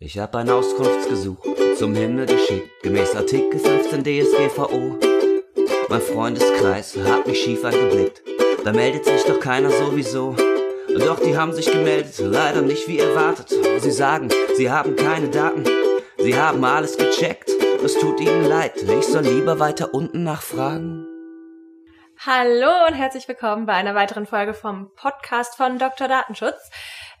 Ich hab ein Auskunftsgesuch zum Himmel geschickt, gemäß Artikel 15 DSGVO. Mein Freundeskreis hat mich schief angeblickt, da meldet sich doch keiner sowieso. Doch die haben sich gemeldet, leider nicht wie erwartet. Sie sagen, sie haben keine Daten, sie haben alles gecheckt. Es tut ihnen leid, ich soll lieber weiter unten nachfragen. Hallo und herzlich willkommen bei einer weiteren Folge vom Podcast von Dr. Datenschutz.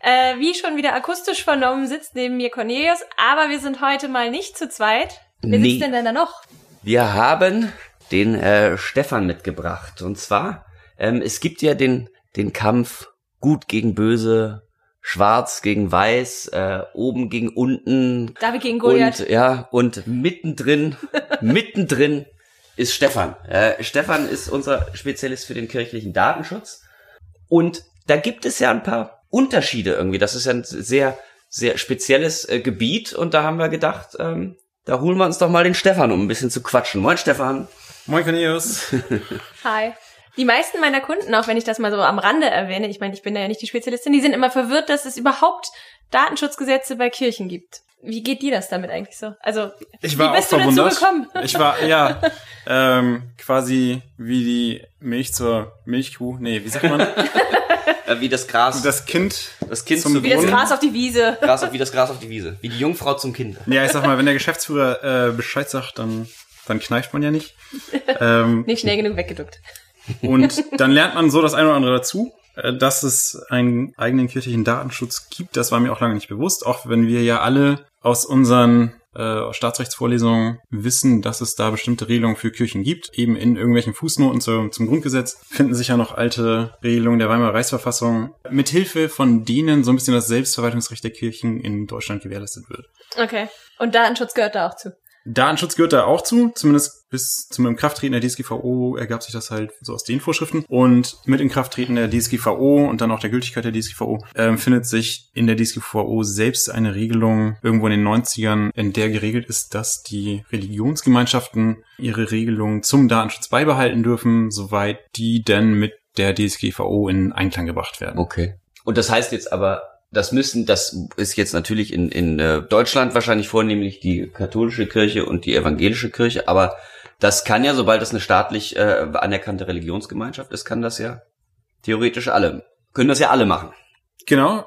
Äh, wie schon wieder akustisch vernommen, sitzt neben mir Cornelius, aber wir sind heute mal nicht zu zweit. Wer Nee. sitzt denn da noch? Wir haben den äh, Stefan mitgebracht. Und zwar, ähm, es gibt ja den, den Kampf gut gegen böse, schwarz gegen weiß, äh, oben gegen unten. David gegen Goliath. Und, ja, und mittendrin, mittendrin ist Stefan. Äh, Stefan ist unser Spezialist für den kirchlichen Datenschutz. Und da gibt es ja ein paar Unterschiede irgendwie. Das ist ja ein sehr, sehr spezielles äh, Gebiet. Und da haben wir gedacht, ähm, da holen wir uns doch mal den Stefan, um ein bisschen zu quatschen. Moin, Stefan. Moin Cornelius. Hi. Die meisten meiner Kunden, auch wenn ich das mal so am Rande erwähne, ich meine, ich bin da ja nicht die Spezialistin, die sind immer verwirrt, dass es überhaupt Datenschutzgesetze bei Kirchen gibt. Wie geht dir das damit eigentlich so? Also, Ich war wie bist auch du dazu verwundert. gekommen? Ich war, ja, ähm, quasi wie die Milch zur Milchkuh. Nee, wie sagt man? Äh, wie das Gras, das, Das Kind. Kind zum zum Wie das Brunnen. Gras auf die Wiese. Gras auf, wie das Gras auf die Wiese. Wie die Jungfrau zum Kind. Ja, ich sag mal, wenn der Geschäftsführer äh, Bescheid sagt, dann, dann kneift man ja nicht. Ähm, Nicht schnell genug weggeduckt. Und dann lernt man so das eine oder andere dazu, äh, dass es einen eigenen kirchlichen Datenschutz gibt. Das war mir auch lange nicht bewusst, auch wenn wir ja alle aus unseren äh, Staatsrechtsvorlesungen wissen, dass es da bestimmte Regelungen für Kirchen gibt. Eben in irgendwelchen Fußnoten zu, zum Grundgesetz finden sich ja noch alte Regelungen der Weimarer Reichsverfassung, mithilfe von denen so ein bisschen das Selbstverwaltungsrecht der Kirchen in Deutschland gewährleistet wird. Okay. Und Datenschutz gehört da auch zu. Datenschutz gehört da auch zu, zumindest bis zum Inkrafttreten der DSGVO ergab sich das halt so aus den Vorschriften. Und mit Inkrafttreten der DSGVO und dann auch der Gültigkeit der DSGVO ähm, findet sich in der DSGVO selbst eine Regelung irgendwo in den 90ern, in der geregelt ist, dass die Religionsgemeinschaften ihre Regelungen zum Datenschutz beibehalten dürfen, soweit die denn mit der DSGVO in Einklang gebracht werden. Okay. Und das heißt jetzt aber, das müssen, das ist jetzt natürlich in, in äh, Deutschland wahrscheinlich vornehmlich die katholische Kirche und die evangelische Kirche, aber das kann ja, sobald das eine staatlich äh, anerkannte Religionsgemeinschaft ist, kann das ja theoretisch alle, können das ja alle machen. Genau.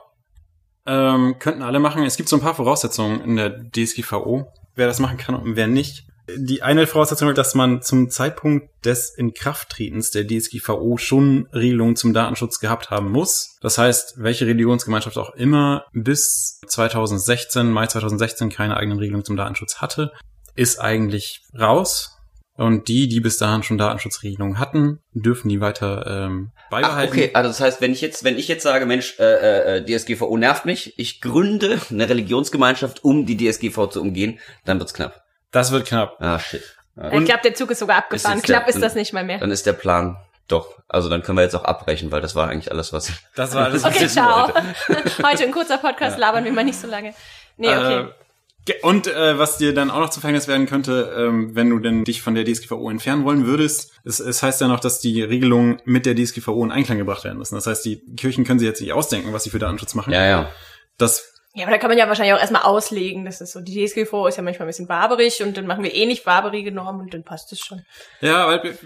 Ähm, könnten alle machen. Es gibt so ein paar Voraussetzungen in der DSGVO, wer das machen kann und wer nicht. Die eine Voraussetzung ist, dass man zum Zeitpunkt des Inkrafttretens der DSGVO schon Regelungen zum Datenschutz gehabt haben muss. Das heißt, welche Religionsgemeinschaft auch immer bis 2016, Mai 2016 keine eigenen Regelungen zum Datenschutz hatte, ist eigentlich raus. Und die, die bis dahin schon Datenschutzregelungen hatten, dürfen die weiter ähm, Ach, beibehalten. okay, also das heißt, wenn ich jetzt, wenn ich jetzt sage, Mensch, äh, äh, DSGVO nervt mich, ich gründe eine Religionsgemeinschaft, um die DSGVO zu umgehen, dann wird's knapp. Das wird knapp. Ah, shit. Ja, ich glaube, der Zug ist sogar abgefahren. Ist Knapp der- ist das nicht mal mehr. Dann ist der Plan doch. Also dann können wir jetzt auch abbrechen, weil das war eigentlich alles, was Das war alles, was Okay, ciao. Heute ein kurzer Podcast, labern wir mal nicht so lange. Nee, okay. Äh, und äh, was dir dann auch noch zu Verhängnis werden könnte, ähm, wenn du denn dich von der DSGVO entfernen wollen würdest, es, es heißt ja noch, dass die Regelungen mit der DSGVO in Einklang gebracht werden müssen. Das heißt, die Kirchen können sich jetzt nicht ausdenken, was sie für Datenschutz machen. Ja, ja. Das Ja, aber da kann man ja wahrscheinlich auch erstmal auslegen. Das ist so, die DSGVO ist ja manchmal ein bisschen barbarig und dann machen wir eh nicht barbarige Normen und dann passt es schon. Ja, weil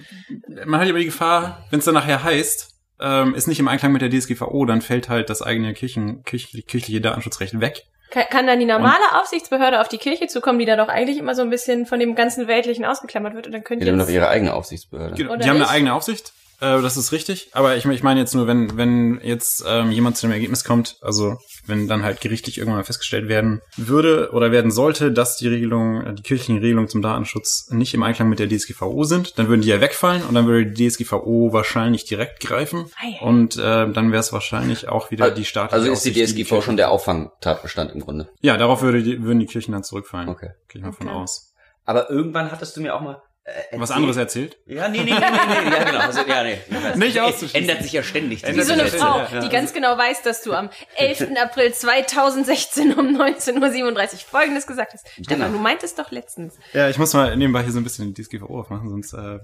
man hat ja immer die Gefahr, wenn es dann nachher heißt, ähm, ist nicht im Einklang mit der DSGVO, dann fällt halt das eigene Kirchen, kirchliche, kirchliche Datenschutzrecht weg. Kann, kann dann die normale Aufsichtsbehörde auf die Kirche zukommen, die da doch eigentlich immer so ein bisschen von dem ganzen Weltlichen ausgeklammert wird und dann könnt Die ihr haben doch ihre eigene Aufsichtsbehörde. Genau, die haben eine nicht? eigene Aufsicht, äh, das ist richtig. Aber ich, ich meine jetzt nur, wenn, wenn jetzt ähm, jemand zu dem Ergebnis kommt, also wenn dann halt gerichtlich irgendwann mal festgestellt werden würde oder werden sollte, dass die Regelungen, äh, die kirchlichen Regelungen zum Datenschutz nicht im Einklang mit der DSGVO sind, dann würden die ja wegfallen und dann würde die DSGVO wahrscheinlich direkt greifen. Ei, ei. Und äh, dann wäre es wahrscheinlich auch wieder die staatliche Also ist die DSGVO schon der Auffangtatbestand im Grunde. Ja, darauf würde die, würden die Kirchen dann zurückfallen. Okay. Gehe ich mal von Okay. aus. Aber irgendwann hattest du mir auch mal äh, Was erzählt- anderes erzählt? Ja, nee, nee, nee, nee, nee, ja, genau. Also, ja, nee. Nicht auszuschließen. Ändert sich ja ständig. Wie so eine Frau, ja, ja. die ganz genau weiß, dass du am 11. April 2016 um 19.37 Uhr Folgendes gesagt hast. Stefan, Genau. du meintest doch letztens. Ja, ich muss mal nebenbei hier so ein bisschen die DSGVO aufmachen, sonst äh,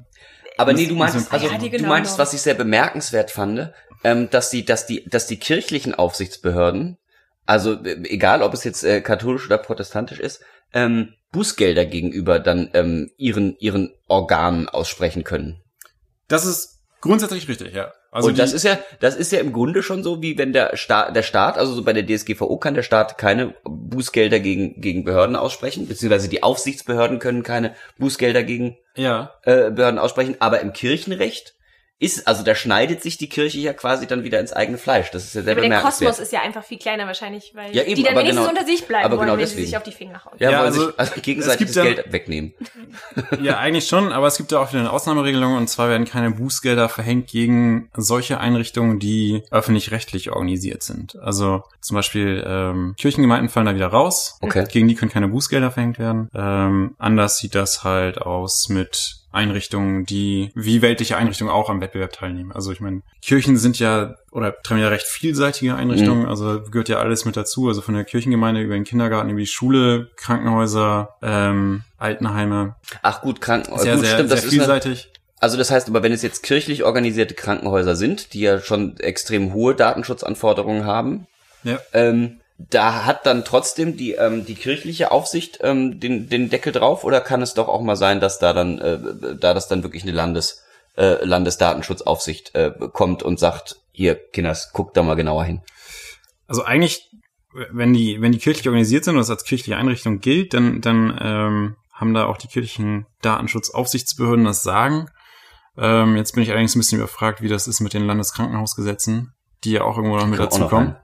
Aber nee, du meinst, also Ja, die du genau meinst, was ich sehr bemerkenswert fand, ähm, dass die, dass die, dass die kirchlichen Aufsichtsbehörden also äh, egal ob es jetzt äh, katholisch oder protestantisch ist, ähm, Bußgelder gegenüber dann ähm, ihren ihren Organen aussprechen können. Das ist grundsätzlich richtig, ja. Also und das ist ja, das ist ja im Grunde schon so, wie wenn der Staat, der Staat, also so bei der DSGVO kann der Staat keine Bußgelder gegen, gegen Behörden aussprechen, beziehungsweise die Aufsichtsbehörden können keine Bußgelder gegen ja. äh, Behörden aussprechen, aber im Kirchenrecht ist, also da schneidet sich die Kirche ja quasi dann wieder ins eigene Fleisch. Das ist ja sehr Aber der bemerkenswert. Kosmos ist ja einfach viel kleiner wahrscheinlich, weil Ja, eben, die dann wenigstens genau- unter sich bleiben aber wollen, genau wenn sie sich auf die Finger hauen. ja, Ja, wollen also, sich also gegenseitig es das gibt ja- Geld wegnehmen. Ja, eigentlich schon, aber es gibt ja auch wieder eine Ausnahmeregelung und zwar werden keine Bußgelder verhängt gegen solche Einrichtungen, die öffentlich-rechtlich organisiert sind. Also zum Beispiel ähm, Kirchengemeinden fallen da wieder raus. Okay. Gegen die können keine Bußgelder verhängt werden. Ähm, anders sieht das halt aus mit Einrichtungen, die wie weltliche Einrichtungen auch am Wettbewerb teilnehmen. Also ich meine, Kirchen sind ja oder betreiben ja recht vielseitige Einrichtungen, also gehört ja alles mit dazu. Also von der Kirchengemeinde über den Kindergarten, über die Schule, Krankenhäuser, ähm, Altenheime. Ach gut, Kranken, Sehr, gut, sehr, stimmt, sehr das ist eine, vielseitig. Also das heißt aber, wenn es jetzt kirchlich organisierte Krankenhäuser sind, die ja schon extrem hohe Datenschutzanforderungen haben, Ja. ähm, da hat dann trotzdem die ähm, die kirchliche Aufsicht ähm, den den Deckel drauf oder kann es doch auch mal sein, dass da dann äh, da das dann wirklich eine Landes äh, Landesdatenschutzaufsicht äh, kommt und sagt, hier Kinders, guckt da mal genauer hin. Also eigentlich, wenn die, wenn die kirchlich organisiert sind und das als kirchliche Einrichtung gilt, dann, dann ähm, haben da auch die kirchlichen Datenschutzaufsichtsbehörden das Sagen. Ähm, jetzt bin ich allerdings ein bisschen überfragt, wie das ist mit den Landeskrankenhausgesetzen, die ja auch irgendwo noch mit Kommt auch dazu noch kommen. rein.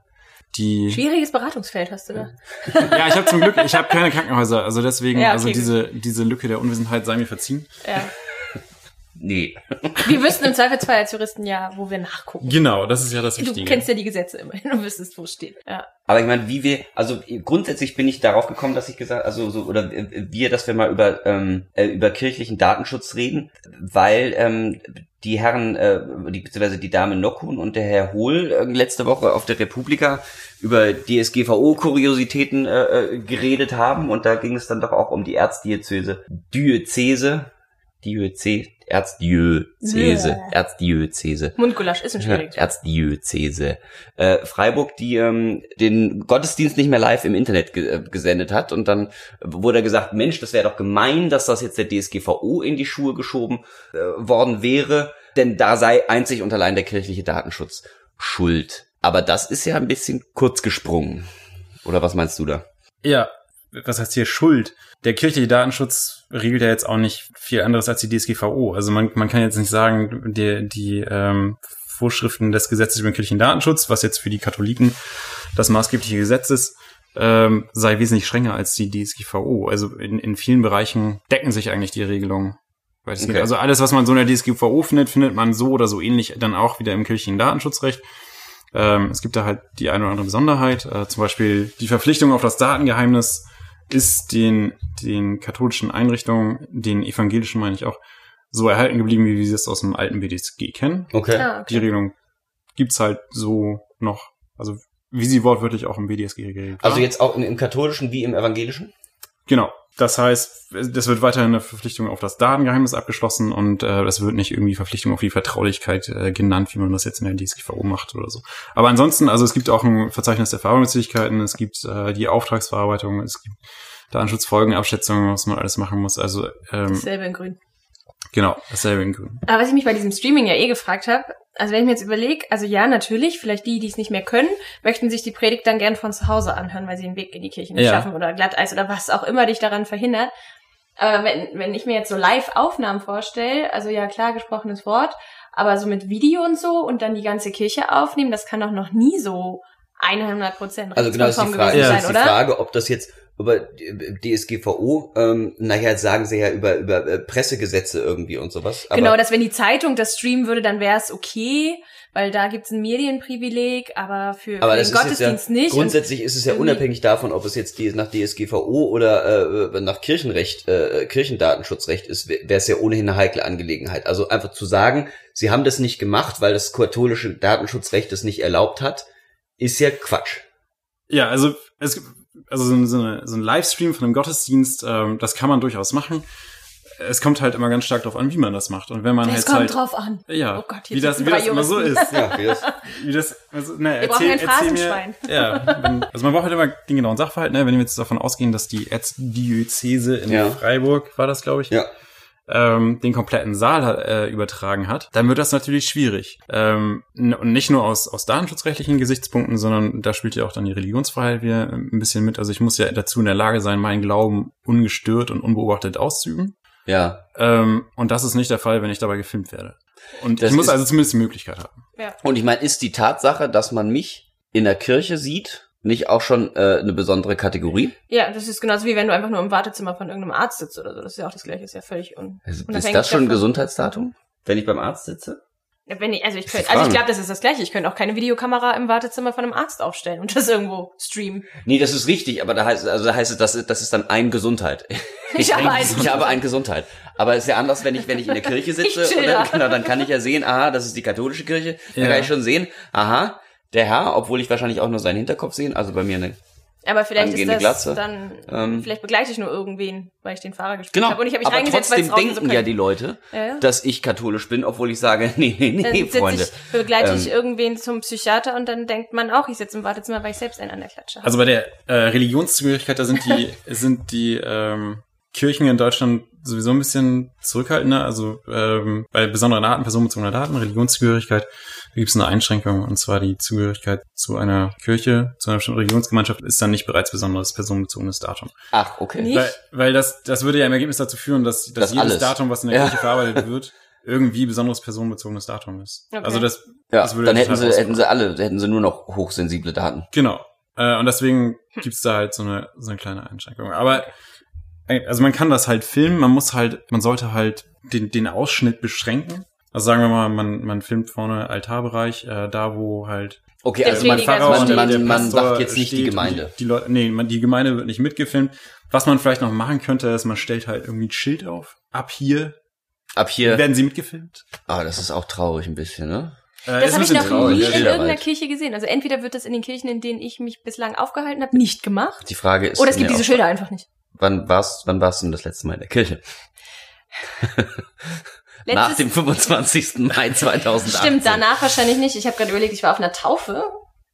Die, Schwieriges Beratungsfeld hast du da. ja, ich habe zum Glück, ich habe keine Krankenhäuser, also deswegen, Ja, okay, also diese, diese Lücke der Unwissenheit sei mir verziehen. Ja. Nee. Wir wüssten im Zweifelsfall als Juristen ja, wo wir nachgucken. Genau, das ist ja das Du Wichtige. kennst ja die Gesetze immerhin und wüsstest, wo es steht. Ja. Aber ich meine, wie wir, also grundsätzlich bin ich darauf gekommen, dass ich gesagt, also so oder äh, wir, dass wir mal über ähm, äh, über kirchlichen Datenschutz reden, weil ähm, die Herren, äh, die beziehungsweise die Dame Nockhun und der Herr Hohl äh, letzte Woche auf der Republika über DSGVO-Kuriositäten äh, äh, geredet haben. Und da ging es dann doch auch um die Erzdiözese, Diözese, Diöze, Erzdiözese. Erzdiözese. Mundgulasch ist ein schwieriges. Erzdiözese. Äh, Freiburg, die ähm, den Gottesdienst nicht mehr live im Internet ge äh, gesendet hat und dann wurde gesagt, Mensch, das wäre doch gemein, dass das jetzt der DSGVO in die Schuhe geschoben äh, worden wäre, denn da sei einzig und allein der kirchliche Datenschutz schuld. Aber das ist ja ein bisschen kurz gesprungen. Oder was meinst du da? Ja, was heißt hier Schuld? Der kirchliche Datenschutz regelt ja jetzt auch nicht viel anderes als die DSGVO. Also man, man kann jetzt nicht sagen, die, die ähm, Vorschriften des Gesetzes über den kirchlichen Datenschutz, was jetzt für die Katholiken das maßgebliche Gesetz ist, ähm, sei wesentlich strenger als die DSGVO. Also in, in vielen Bereichen decken sich eigentlich die Regelungen. Okay. Also alles, was man so in der DSGVO findet, findet man so oder so ähnlich dann auch wieder im kirchlichen Datenschutzrecht. Ähm, es gibt da halt die eine oder andere Besonderheit. Äh, zum Beispiel die Verpflichtung auf das Datengeheimnis ist den, den katholischen Einrichtungen, den evangelischen meine ich auch, so erhalten geblieben, wie wir es aus dem alten BDSG kennen. Okay. Ah, Die okay. Regelung gibt's halt so noch, also wie sie wortwörtlich auch im BDSG geregelt Also war. jetzt auch im, im katholischen wie im evangelischen? Genau. Das heißt, das wird weiterhin eine Verpflichtung auf das Datengeheimnis abgeschlossen und äh, es wird nicht irgendwie Verpflichtung auf die Vertraulichkeit äh, genannt, wie man das jetzt in der DSGVO macht oder so. Aber ansonsten, also es gibt auch ein Verzeichnis der Verarbeitungsfähigkeiten, es gibt äh, die Auftragsverarbeitung, es gibt Datenschutzfolgenabschätzungen, was man alles machen muss. Also ähm, Dasselbe in grün. genau, dasselbe in Grün. Aber was ich mich bei diesem Streaming ja eh gefragt habe, also wenn ich mir jetzt überlege, also ja, natürlich, vielleicht die, die es nicht mehr können, möchten sich die Predigt dann gern von zu Hause anhören, weil sie den Weg in die Kirche nicht Ja. schaffen oder Glatteis oder was auch immer dich daran verhindert. Aber wenn, wenn ich mir jetzt so Live-Aufnahmen vorstelle, also ja klar, gesprochenes Wort, aber so mit Video und so und dann die ganze Kirche aufnehmen, das kann doch noch nie so 100 Prozent Also genau ist die Frage, ist sein, die oder? Frage, ob das jetzt über DSGVO, ähm, naja, sagen sie ja über, über äh, Pressegesetze irgendwie und sowas. Aber, genau, dass wenn die Zeitung das streamen würde, dann wäre es okay, weil da gibt's ein Medienprivileg, aber für, aber für das den jetzt ja, Gottesdienst nicht. Und grundsätzlich ist es ja unabhängig davon, ob es jetzt die, nach DSGVO oder äh, nach Kirchenrecht, äh, Kirchendatenschutzrecht ist, wäre es ja ohnehin eine heikle Angelegenheit. Also einfach zu sagen, sie haben das nicht gemacht, weil das katholische Datenschutzrecht es nicht erlaubt hat, ist ja Quatsch. Ja, also es gibt also so, ein- so, eine, so ein Livestream von einem Gottesdienst, ähm, das kann man durchaus machen. es kommt halt immer ganz stark darauf an, wie man das macht. Und wenn man Es halt kommt halt, drauf an. ja, Oh Gott, hier wie das, wie das immer so ist. Ja, wie das, Wie das, also, ne, Wir brauchen erzähl, ein erzähl mir, Phrasenschwein. ja, wenn, also man braucht halt immer den genauen Sachverhalt, ne, wenn wir jetzt davon ausgehen, dass die Erzdiözese in Ja. Freiburg, war das, glaube ich, ja. Ähm, den kompletten Saal äh, übertragen hat, dann wird das natürlich schwierig. Ähm, und nicht nur aus, aus datenschutzrechtlichen Gesichtspunkten, sondern da spielt ja auch dann die Religionsfreiheit wieder ein bisschen mit. Also ich muss ja dazu in der Lage sein, meinen Glauben ungestört und unbeobachtet auszuüben. Ja. Ähm, und das ist nicht der Fall, wenn ich dabei gefilmt werde. Und Das ich muss ist- also zumindest die Möglichkeit haben. Ja. Und ich meine, ist die Tatsache, dass man mich in der Kirche sieht, nicht auch schon äh, eine besondere Kategorie? Ja, das ist genauso wie wenn du einfach nur im Wartezimmer von irgendeinem Arzt sitzt oder so. Das ist ja auch das Gleiche, ist ja völlig un Ist, ist das schon ein. Gesundheitsdatum? Wenn ich beim Arzt sitze? Ja, Wenn ich, also ich könnte, also ich glaube, das ist das Gleiche. Ich könnte auch keine Videokamera im Wartezimmer von einem Arzt aufstellen und das irgendwo streamen. Nee, das ist richtig, aber da heißt, also da heißt es, das, ist- das ist dann ein Gesundheit. Ich habe einen ich habe ein Gesundheit. Aber es ist ja anders, wenn ich, wenn ich in der Kirche sitze, Ich und dann, da. genau, dann kann ich ja sehen, aha, das ist die katholische Kirche. Dann Ja. kann ich schon sehen, aha, der Herr, obwohl ich wahrscheinlich auch nur seinen Hinterkopf sehen, also bei mir eine, Aber vielleicht ist Angehende das Glatze. dann, Ähm, vielleicht begleite ich nur irgendwen, weil ich den Fahrer gespielt genau. habe. Und ich habe mich aber reingesetzt, weil es trotzdem draußen so denken ja die Leute, Ja, ja. dass ich katholisch bin, obwohl ich sage, nee, nee, Dann nee, sitze Freunde. ich, begleite ich Ähm, irgendwen zum Psychiater und dann denkt man auch, ich sitze im Wartezimmer, weil ich selbst einen an der Klatsche habe. Also bei der äh, Religionszugehörigkeit, da sind die, sind die ähm, Kirchen in Deutschland sowieso ein bisschen zurückhaltender. Also ähm, bei besonderen Daten, personenbezogener Daten, Religionszugehörigkeit, gibt es eine Einschränkung, und zwar die Zugehörigkeit zu einer Kirche, zu einer bestimmten Religionsgemeinschaft, ist dann nicht bereits besonderes personenbezogenes Datum. Ach, okay. Nicht? Weil, weil das, das würde ja im Ergebnis dazu führen, dass, dass Das jedes alles. Datum, was in der Ja. Kirche verarbeitet wird, irgendwie besonderes personenbezogenes Datum ist. Okay. Also das, Ja, das würde dann hätten sie, hätten sie alle, hätten sie nur noch hochsensible Daten. Genau. Äh, und deswegen gibt's da halt so eine, so eine kleine Einschränkung. Aber äh, also man kann das halt filmen, man muss halt, man sollte halt den, den Ausschnitt beschränken. Also sagen wir mal, man, man filmt vorne Altarbereich, äh, da wo halt Okay, also man, man, steht. man, der man Pastor sagt jetzt nicht die und Gemeinde. Die, die Leute, nee, man, die Gemeinde wird nicht mitgefilmt. Was man vielleicht noch machen könnte, ist, man stellt halt irgendwie ein Schild auf. Ab hier Ab hier, werden sie mitgefilmt. ah, das ist auch traurig ein bisschen, ne? Äh, Das habe ich noch traurig, nie in irgendeiner Kirche gesehen. Also entweder wird das in den Kirchen, in denen ich mich bislang aufgehalten habe, nicht gemacht. Die Frage ist, Oder es gibt diese Schilder einfach nicht. wann warst, wann warst du denn das letzte Mal in der Kirche? Nach dem 25. Mai 2018. Stimmt, danach wahrscheinlich nicht. Ich habe gerade überlegt, ich war auf einer Taufe.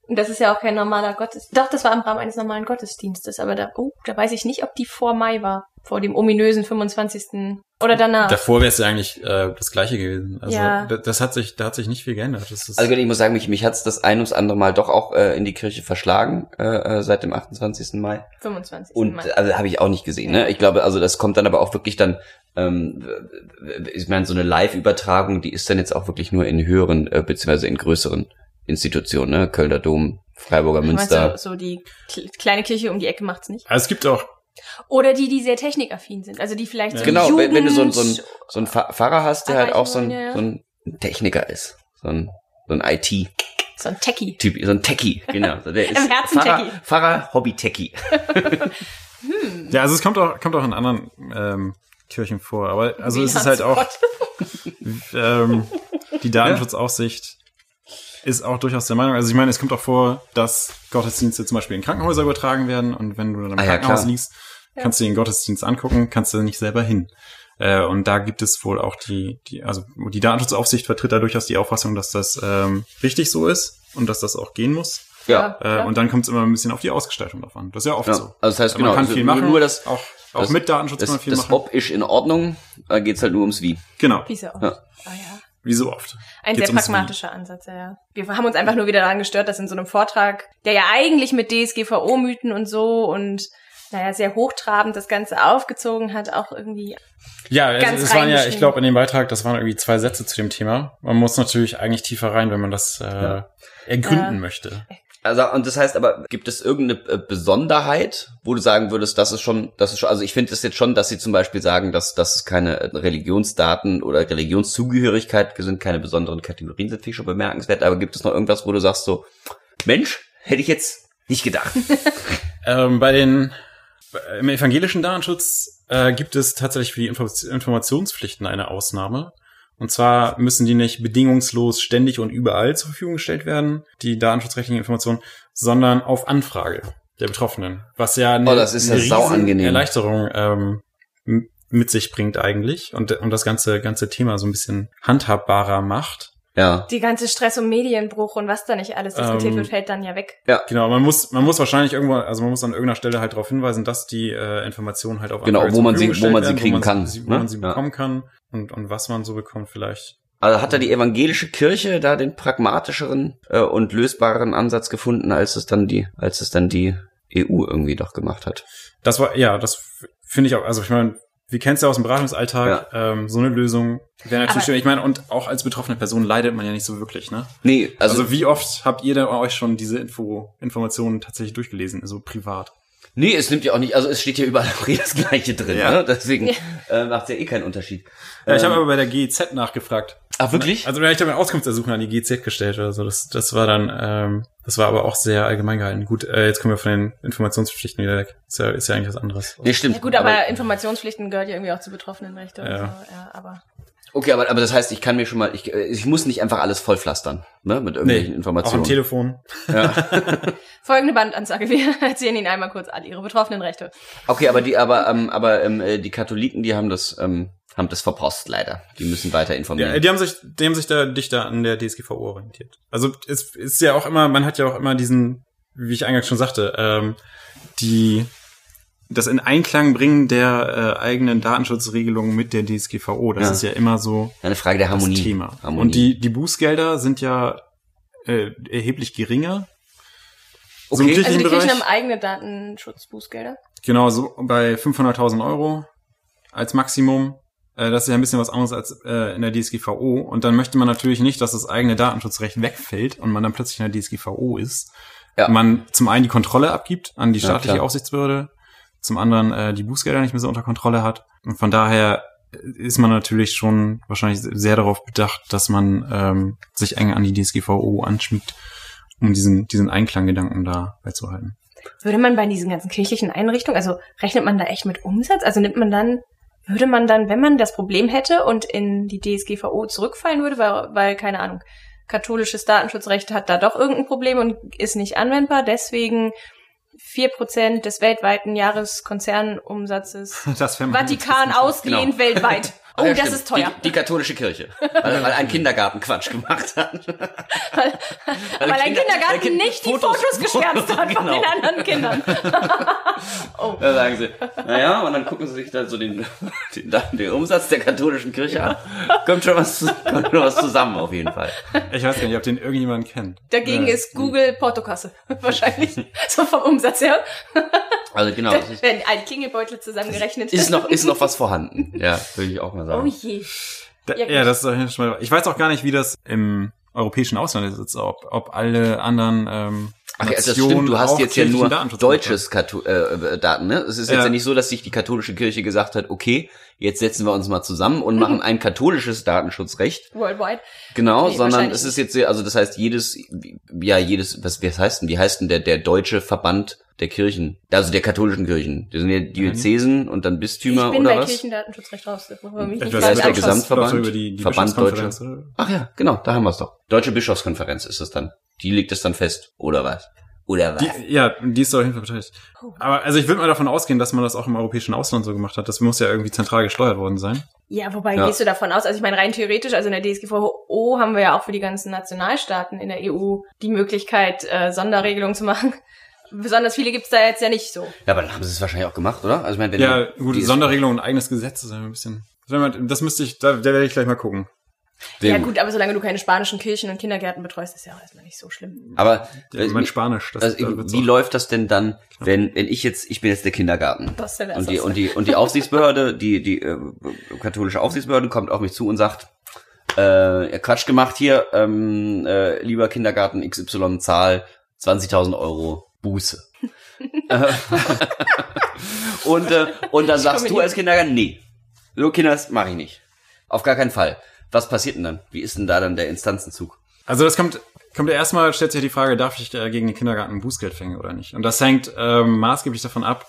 Und das ist ja auch kein normaler Gottesdienst. Doch, das war im Rahmen eines normalen Gottesdienstes. Aber da, oh, da weiß ich nicht, ob die vor Mai war. Vor dem ominösen 25. Oder danach. Davor wäre es ja eigentlich äh, das gleiche gewesen. Also Ja. das, hat sich, da hat sich nicht viel geändert. Das ist, Also ich muss sagen, mich, mich hat's das ein ums andere Mal doch auch äh, in die Kirche verschlagen, äh, äh, seit dem 28. Mai. 25. Und Mai. also habe ich auch nicht gesehen. Ne? Ich glaube, also das kommt dann aber auch wirklich dann, ähm, ich meine, so eine Live-Übertragung, die ist dann jetzt auch wirklich nur in höheren, äh, beziehungsweise in größeren Institutionen, ne? Kölner Dom, Freiburger Münster. du, so die kle- kleine Kirche um die Ecke macht's nicht? also es gibt auch Oder die, die sehr technikaffin sind. Also die vielleicht so Genau, wenn, Jugend, wenn du so, ein- so, ein, so ein Pfarr- Pfarrer hast, der halt auch so ein, Erreichen so ein Techniker ist. So ein, so ein IT-Typ, so ein Techie. so ein Techie, genau. So Der ist Im Herzen Pfarrer. Pfarrer Hobby-Techie. Ja, also es kommt auch, kommt auch in anderen ähm, Kirchen vor. Aber also Wie es ist halt auch ähm, die Datenschutzaufsicht ist auch durchaus der Meinung. Also ich meine, es kommt auch vor, dass Gottesdienste zum Beispiel in Krankenhäuser übertragen werden und wenn du dann im Ah ja, Krankenhaus klar. liegst, kannst du den Gottesdienst angucken, kannst du nicht selber hin. Äh, und da gibt es wohl auch die, die, also die Datenschutzaufsicht vertritt da durchaus die Auffassung, dass das ähm, richtig so ist und dass das auch gehen muss. Ja. Äh, Ja. und dann kommt es immer ein bisschen auf die Ausgestaltung drauf an. Das ist ja oft Ja, so. also das heißt, genau, man kann also viel nur- machen. nur das- auch, auch das- mit Datenschutz Das, kann man viel das machen. Ob ist in Ordnung, da geht's halt nur ums Wie. Genau, Wie er auch. Ja. Ah, ja. wie so oft. Ein Geht's sehr pragmatischer Ansatz, ja, ja. Wir haben uns einfach nur wieder daran gestört, dass in so einem Vortrag, der ja eigentlich mit DSGVO-Mythen und so und naja, sehr hochtrabend das Ganze aufgezogen hat, auch irgendwie. Ja, es, Ganz es waren ja, ich glaube, in dem Beitrag, das waren irgendwie zwei Sätze zu dem Thema. Man muss natürlich eigentlich tiefer rein, wenn man das äh, Ja. ergründen Ja. möchte. Also, und das heißt aber, gibt es irgendeine äh, Besonderheit, wo du sagen würdest, das ist schon, das ist schon, also ich finde es jetzt schon, dass sie zum Beispiel sagen, dass, dass es keine äh, Religionsdaten oder Religionszugehörigkeit sind, keine besonderen Kategorien sind, finde ich schon bemerkenswert, aber gibt es noch irgendwas, wo du sagst so, Mensch, hätte ich jetzt nicht gedacht. Ähm, bei den im evangelischen Datenschutz äh, gibt es tatsächlich für die Info Informationspflichten eine Ausnahme. Und zwar müssen die nicht bedingungslos ständig und überall zur Verfügung gestellt werden, die datenschutzrechtlichen Informationen, sondern auf Anfrage der Betroffenen. Was ja eine, Oh, das ist ja eine sau riesen. Erleichterung ähm, mit sich bringt eigentlich und, und das ganze, ganze Thema so ein bisschen handhabbarer macht. Ja. Die ganze Stress um Medienbruch und was da nicht alles diskutiert Ähm, wird, fällt dann ja weg. Genau, man muss, man muss wahrscheinlich irgendwo, also man muss an irgendeiner Stelle halt darauf hinweisen, dass die äh, Informationen halt auf Genau, Anfrage wo zur man sie- wo man sie kriegen werden, kann, wo man sie, wo ne? man sie Ja. bekommen kann und, und was man so bekommt vielleicht. Also hat da die evangelische Kirche da den pragmatischeren äh, und lösbaren Ansatz gefunden, als es dann die, als es dann die EU irgendwie doch gemacht hat. Das war, ja, das finde ich auch, also ich meine, wir kennen es ja aus dem Beratungsalltag, ähm, so eine Lösung wäre natürlich Aber- schön. Ich meine, und auch als betroffene Person leidet man ja nicht so wirklich, ne? Nee, also, Also, wie oft habt ihr denn euch schon diese Info, Informationen tatsächlich durchgelesen, so privat? Nee, es nimmt ja auch nicht, also es steht ja überall auch das Gleiche drin, Ja. ne? Deswegen Ja. äh, macht ja eh keinen Unterschied. Ja, ich Ähm, habe aber bei der GEZ nachgefragt. Ach, wirklich? Also ich habe eine Auskunftsersuchung an die GEZ gestellt oder so. Das, das war dann, ähm, das war aber auch sehr allgemein gehalten. Gut, äh, jetzt kommen wir von den Informationspflichten wieder weg. Ist ja, ist ja eigentlich was anderes. Nee, stimmt. Ja gut, aber, Informationspflichten gehört ja irgendwie auch zu Betroffenenrechte. und Ja. So. ja aber okay, aber, aber das heißt, ich kann mir schon mal, ich, äh, ich muss nicht einfach alles vollpflastern, ne? Mit irgendwelchen auch am Informationen. Telefon. folgende Bandansage, wir erzählen Ihnen einmal kurz all Ihre Betroffenenrechte. Okay, aber die, aber, ähm, aber ähm, äh, die Katholiken, die haben das, ähm, haben das verpost leider. Die müssen weiter informieren. Ja, die haben sich, die haben sich da dichter an der DSGVO orientiert. Also es ist ja auch immer, man hat ja auch immer diesen, wie ich eingangs schon sagte, ähm, die das in Einklang bringen der äh, eigenen Datenschutzregelungen mit der DSGVO. Das Ja. ist ja immer so Eine Frage der Harmonie. das Thema. Harmonie. Und die, die Bußgelder sind ja äh, erheblich geringer. So im Okay. kirchlichen Also die Kirchen Bereich, haben eigene Datenschutzbußgelder. genau, so bei 500.000 Euro als Maximum. Äh, das ist ja ein bisschen was anderes als äh, in der DSGVO. Und dann möchte man natürlich nicht, dass das eigene Datenschutzrecht wegfällt und man dann plötzlich in der DSGVO ist. Ja. Man zum einen die Kontrolle abgibt an die Ja, staatliche klar. Aufsichtsbehörde, zum anderen äh, die Bußgelder nicht mehr so unter Kontrolle hat. Und von daher ist man natürlich schon wahrscheinlich sehr darauf bedacht, dass man ähm, sich eng an die DSGVO anschmiegt, um diesen, diesen Einklanggedanken da beizuhalten. Würde man bei diesen ganzen kirchlichen Einrichtungen, also rechnet man da echt mit Umsatz? Also nimmt man dann, würde man dann, wenn man das Problem hätte und in die DSGVO zurückfallen würde, weil, weil keine Ahnung, katholisches Datenschutzrecht hat da doch irgendein Problem und ist nicht anwendbar, deswegen vier Prozent des weltweiten Jahreskonzernumsatzes Das Vatikan interessant. ausgehend weltweit. Oh, Ah, ja, das stimmt. ist teuer. Die, die katholische Kirche. Weil, weil ein Kindergarten Quatsch gemacht hat. Weil, weil ein Kinder- Kindergarten weil Kind- nicht die Fotos- Fotos geschwärzt hat von Genau. den anderen Kindern. oh. Da sagen sie, naja, und dann gucken sie sich dann so den, den, den Umsatz der katholischen Kirche an. Kommt schon was, kommt schon was zusammen auf jeden Fall. Ich weiß gar nicht, ob den irgendjemand kennt. Dagegen Ja. ist Google Portokasse. Wahrscheinlich. So vom Umsatz her. Also genau, ist, werden alle Klingelbeutel zusammengerechnet. ist noch, ist noch was vorhanden. Ja, würde ich auch mal Oh sagen. je. Da, Ja, ja, das ist auf jeden Fall. Ich weiß auch gar nicht, wie das im europäischen Ausland ist, ob, ob alle anderen ähm, Ach das Nationen stimmt, du hast jetzt ja nur deutsches Kato äh, Daten, ne? Es ist jetzt ja. Ja. nicht so, dass sich die katholische Kirche gesagt hat, okay, jetzt setzen wir uns mal zusammen und machen ein katholisches Datenschutzrecht. Worldwide. Genau, Nee, sondern es ist jetzt, also das heißt jedes, ja jedes, was, was heißt denn, wie heißt denn der, der deutsche Verband der Kirchen, also der katholischen Kirchen? Das sind ja Diözesen und dann Bistümer ich bin oder bei was? Kirchendatenschutzrecht raus. Das mich nicht ist der. Gesamtverband, die, die Verband oder? Ach ja, genau, da haben wir es doch. Deutsche Bischofskonferenz ist es dann. Die legt es dann fest, oder was? Oder was? Die, ja, die ist auf jeden Fall beteiligt. Aber also ich würde mal davon ausgehen, dass man das auch im europäischen Ausland so gemacht hat. Das muss ja irgendwie zentral gesteuert worden sein. Ja, wobei Ja. gehst du davon aus? Also ich meine, rein theoretisch, also in der DSGVO haben wir ja auch für die ganzen Nationalstaaten in der EU die Möglichkeit, äh, Sonderregelungen zu machen. Besonders viele gibt's da jetzt ja nicht so. Ja, aber dann haben sie es wahrscheinlich auch gemacht, oder? Also ich meine, wenn Ja, gut, ist- Sonderregelung und eigenes Gesetz ist ein bisschen. Das müsste ich, da, da werde ich gleich mal gucken. Sehr ja gut, aber solange du keine spanischen Kirchen und Kindergärten betreust, ist ja auch erstmal nicht so schlimm. Aber Ja, mein Spanisch, das, also, da wie auch- läuft das denn dann, wenn, wenn ich jetzt, ich bin jetzt der Kindergarten. Das Und die, und die, und die Aufsichtsbehörde, die, die äh, katholische Aufsichtsbehörde kommt auf mich zu und sagt, äh, Quatsch gemacht hier, ähm, äh, lieber Kindergarten XY Zahl 20.000 Euro Buße. Äh, und, äh, und dann sagst du als Kindergarten, nee, so Kinders mache ich nicht. Auf gar keinen Fall. Was passiert denn dann? Wie ist denn da dann der Instanzenzug? Also das kommt, kommt ja erstmal, stellt sich ja die Frage, darf ich äh, gegen den Kindergarten Bußgeld fängen oder nicht? Und das hängt ähm, maßgeblich davon ab,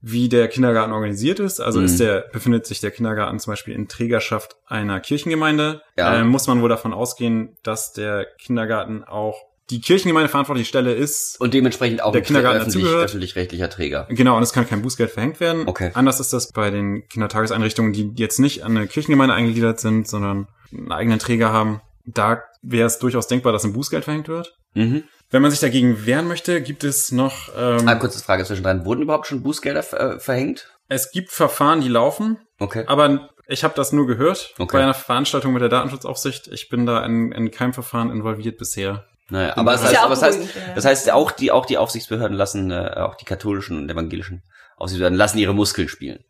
wie der Kindergarten organisiert ist. Also Mhm. ist der, befindet sich der Kindergarten zum Beispiel in Trägerschaft einer Kirchengemeinde, Ja. ähm, muss man wohl davon ausgehen, dass der Kindergarten auch die Kirchengemeinde verantwortliche Stelle ist. Und dementsprechend auch Der Kindergarten öffentlich, öffentlich-rechtlicher Träger. Genau, und es kann kein Bußgeld verhängt werden. Okay. Anders ist das bei den Kindertageseinrichtungen, die jetzt nicht an eine Kirchengemeinde eingegliedert sind, sondern einen eigenen Träger haben. Da wäre es durchaus denkbar, dass ein Bußgeld verhängt wird. Mhm. Wenn man sich dagegen wehren möchte, gibt es noch, ähm, Ah, kurze Frage zwischendrin. Wurden überhaupt schon Bußgelder äh, verhängt? es gibt Verfahren, die laufen, Okay. aber ich habe das nur gehört Okay. bei einer Veranstaltung mit der Datenschutzaufsicht. Ich bin da in, in keinem Verfahren involviert bisher. Naja, aber das Ist heißt, ja auch aber das heißt, ja. das heißt auch die, auch die Aufsichtsbehörden lassen, äh, auch die katholischen und evangelischen Aufsichtsbehörden lassen ihre Muskeln spielen.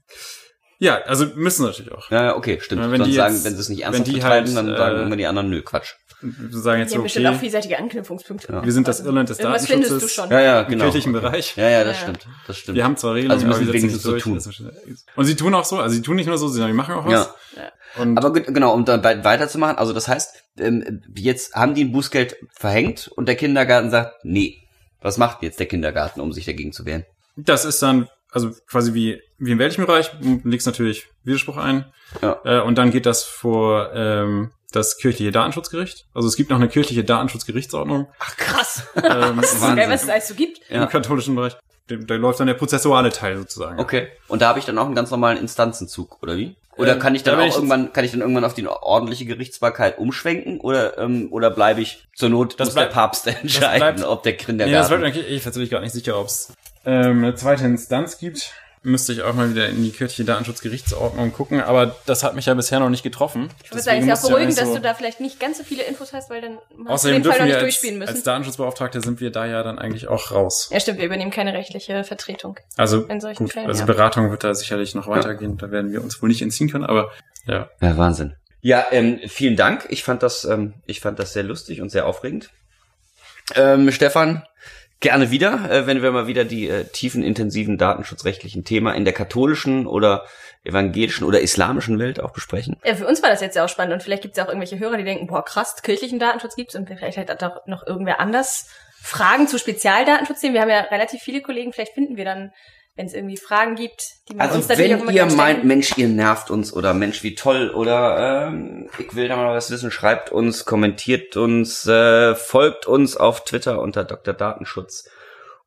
Ja, also müssen natürlich auch. Ja, okay, stimmt. Wenn Sonst die sagen, jetzt- wenn sie es nicht wenn ernsthaft die betreiben, halt, dann sagen äh, immer die anderen, nö, Quatsch. Wir sagen jetzt Die so, haben bestimmt auch okay, vielseitige Anknüpfungspunkte. Ja. wir sind das Irland des Irgendwas findest du Datenschutzes schon. Ja, ja, im genau. kirchlichen okay. Bereich. Ja, ja, das Ja. stimmt. Das stimmt. Wir haben zwar Regelungen, Also müssen aber wir setzen wenigstens nicht so durch. tun. Und sie tun auch so, also sie tun nicht nur so, sondern die machen auch was. Ja. Und Aber ge- genau, um dann wei- weiterzumachen, also das heißt, ähm, jetzt haben die ein Bußgeld verhängt und der Kindergarten sagt, nee. Was macht jetzt der Kindergarten, um sich dagegen zu wehren? das ist dann, also quasi wie, wie im weltlichen Bereich, legst natürlich Widerspruch ein. Ja. Äh, und dann geht das vor ähm, das kirchliche Datenschutzgericht. Also es gibt noch eine kirchliche Datenschutzgerichtsordnung Ach krass. ähm, Das ist so geil, was es alles so gibt. Ja. im katholischen Bereich. Da, da läuft dann der prozessuale Teil sozusagen. Okay. Und da habe ich dann auch einen ganz normalen Instanzenzug, oder wie? Oder Ähm, kann ich da dann bin auch ich irgendwann, kann ich dann irgendwann auf die ordentliche Gerichtsbarkeit umschwenken? Oder, ähm, oder bleibe ich zur Not, Das muss der bleibt- Papst entscheiden, bleibt- ob der Nee, das Kindergarten... wird ich bin tatsächlich gar nicht sicher, ob es ähm, eine zweite Instanz gibt. Müsste ich auch mal wieder in die kirchliche Datenschutzgerichtsordnung gucken, aber das hat mich ja bisher noch nicht getroffen. Ich würde sagen, es ist ja beruhigend, dass so- du da vielleicht nicht ganz so viele Infos hast, weil dann hast du Außerdem den Fall noch dürfen nicht wir als, durchspielen müssen. als Datenschutzbeauftragte sind wir da ja dann eigentlich auch raus. ja, stimmt, wir übernehmen keine rechtliche Vertretung. Also In solchen gut, Fällen, also ja. Beratung wird da sicherlich noch weitergehen. Da werden wir uns wohl nicht entziehen können, aber ja. Ja, Wahnsinn. Ja, ähm, vielen Dank. Ich fand das, ähm, ich fand das sehr lustig und sehr aufregend. Ähm, Stefan, gerne wieder, äh, wenn wir mal wieder die äh, tiefen, intensiven datenschutzrechtlichen Themen in der katholischen oder evangelischen oder islamischen Welt auch besprechen. Ja, für uns war das jetzt ja auch spannend und vielleicht gibt es ja auch irgendwelche Hörer, die denken, boah, krass, kirchlichen Datenschutz gibt's und vielleicht hat auch noch irgendwer anders Fragen zu Spezialdatenschutzthemen. Wir haben ja relativ viele Kollegen, vielleicht finden wir dann, wenn es irgendwie Fragen gibt, die man uns Also natürlich auch wenn ihr meint, Mensch, ihr nervt uns oder Mensch, wie toll oder ähm, ich will da mal was wissen, schreibt uns, kommentiert uns, äh, folgt uns auf Twitter unter Dr. Datenschutz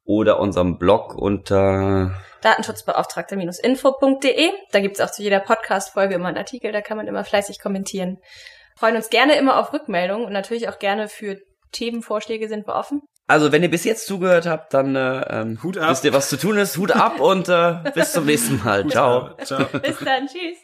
oder unserem Blog unter Datenschutzbeauftragter-info.de. Da gibt's auch zu jeder Podcast-Folge immer einen Artikel, da kann man immer fleißig kommentieren. Freuen uns gerne immer auf Rückmeldungen und natürlich auch gerne für Themenvorschläge sind wir offen. Also, wenn ihr bis jetzt zugehört habt, dann äh, ähm, Hut ab. wisst ihr, was zu tun ist. Hut ab und äh, bis zum nächsten Mal. Ciao. Ciao. Bis dann, tschüss.